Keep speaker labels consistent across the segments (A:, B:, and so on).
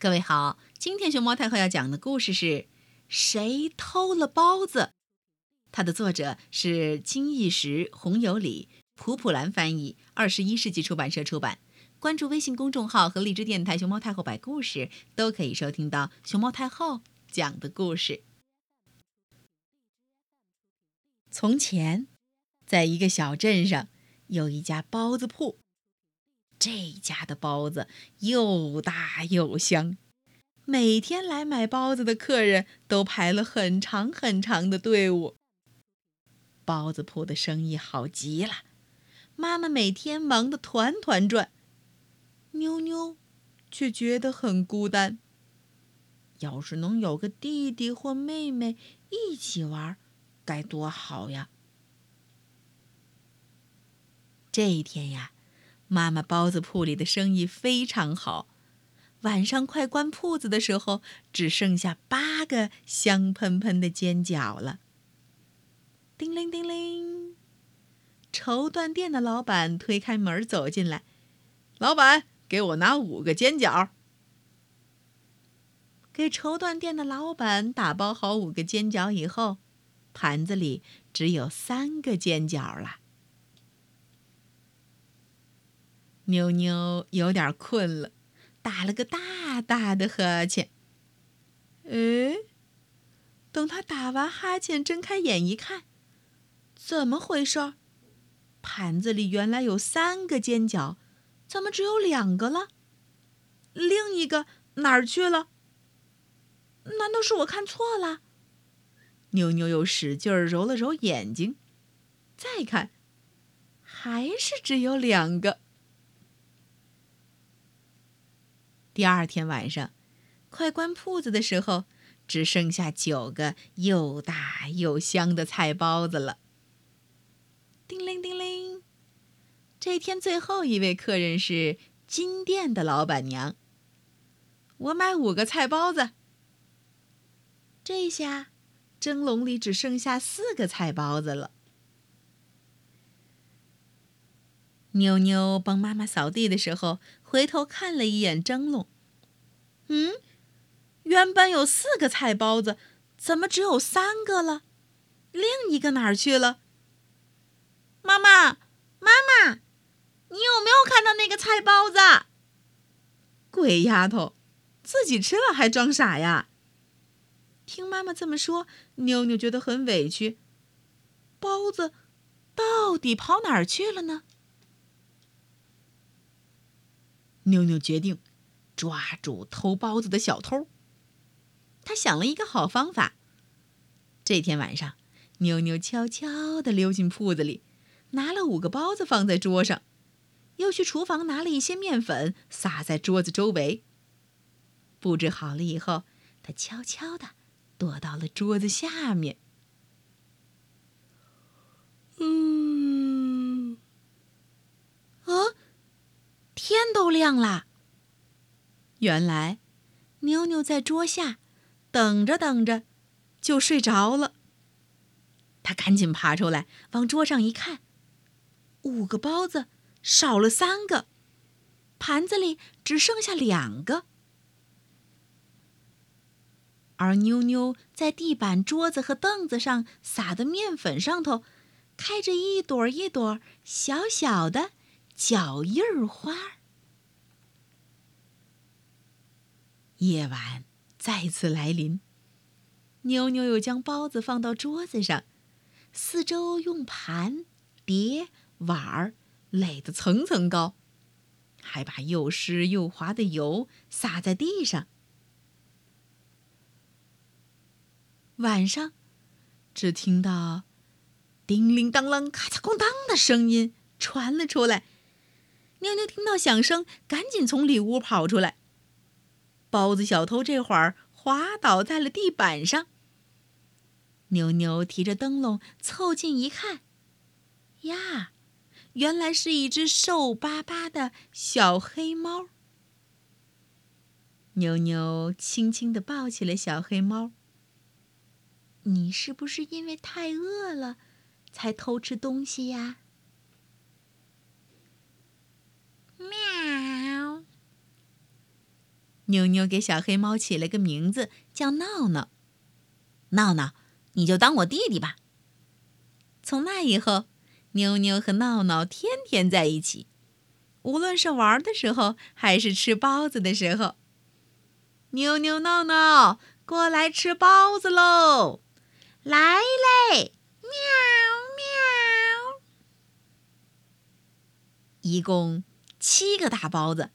A: 各位好，今天熊猫太后要讲的故事是《谁偷了包子》。它的作者是金义石、洪有礼，普普兰翻译，二十一世纪出版社出版。关注微信公众号和荔枝电台“熊猫太后”摆故事，都可以收听到熊猫太后讲的故事。从前，在一个小镇上，有一家包子铺。这家的包子又大又香，每天来买包子的客人都排了很长很长的队伍。包子铺的生意好极了，妈妈每天忙得团团转，妞妞却觉得很孤单。要是能有个弟弟或妹妹一起玩，该多好呀！这一天呀。妈妈包子铺里的生意非常好，晚上快关铺子的时候，只剩下八个香喷喷的煎饺了。叮铃叮铃，绸缎店的老板推开门走进来，老板，给我拿五个煎饺。给绸缎店的老板打包好五个煎饺以后，盘子里只有三个煎饺了。妞妞有点困了，打了个大大的哈欠。哎，等他打完哈欠，睁开眼一看，怎么回事？盘子里原来有三个煎饺，怎么只有两个了？另一个哪儿去了？难道是我看错了？妞妞又使劲揉了揉眼睛，再看，还是只有两个。第二天晚上，快关铺子的时候，只剩下九个又大又香的菜包子了。叮铃叮铃，这天最后一位客人是金店的老板娘。我买五个菜包子。这下，蒸笼里只剩下四个菜包子了。妞妞帮妈妈扫地的时候，回头看了一眼蒸笼。嗯，原本有四个菜包子，怎么只有三个了？另一个哪儿去了？妈妈，妈妈，你有没有看到那个菜包子？鬼丫头，自己吃了还装傻呀？听妈妈这么说，妞妞觉得很委屈。包子到底跑哪儿去了呢？妞妞决定抓住偷包子的小偷。他想了一个好方法。这天晚上，妞妞悄悄地溜进铺子里，拿了五个包子放在桌上，又去厨房拿了一些面粉撒在桌子周围。布置好了以后，他悄悄地躲到了桌子下面。嗯，啊！天都亮了。原来，妞妞在桌下等着等着，就睡着了。他赶紧爬出来，往桌上一看，五个包子少了三个，盘子里只剩下两个。而妞妞在地板、桌子和凳子上撒的面粉上头，开着一朵一朵小小的脚印儿花。夜晚再次来临，妞妞又将包子放到桌子上，四周用盘、碟、碗儿垒得层层高，还把又湿又滑的油洒在地上。晚上，只听到叮铃当啷、咔嚓咣当的声音传了出来。妞妞听到响声，赶紧从里屋跑出来。包子小偷这会儿滑倒在了地板上。妞妞提着灯笼凑近一看，呀，原来是一只瘦巴巴的小黑猫。妞妞轻轻地抱起了小黑猫。你是不是因为太饿了，才偷吃东西呀？妞妞给小黑猫起了个名字，叫闹闹。闹闹，你就当我弟弟吧。从那以后，妞妞和闹闹天天在一起，无论是玩的时候，还是吃包子的时候。妞妞闹闹，过来吃包子喽！
B: 来嘞！喵喵。
A: 一共七个大包子，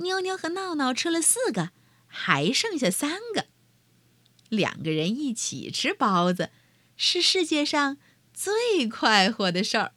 A: 妞妞和闹闹吃了四个，还剩下三个。两个人一起吃包子，是世界上最快活的事儿。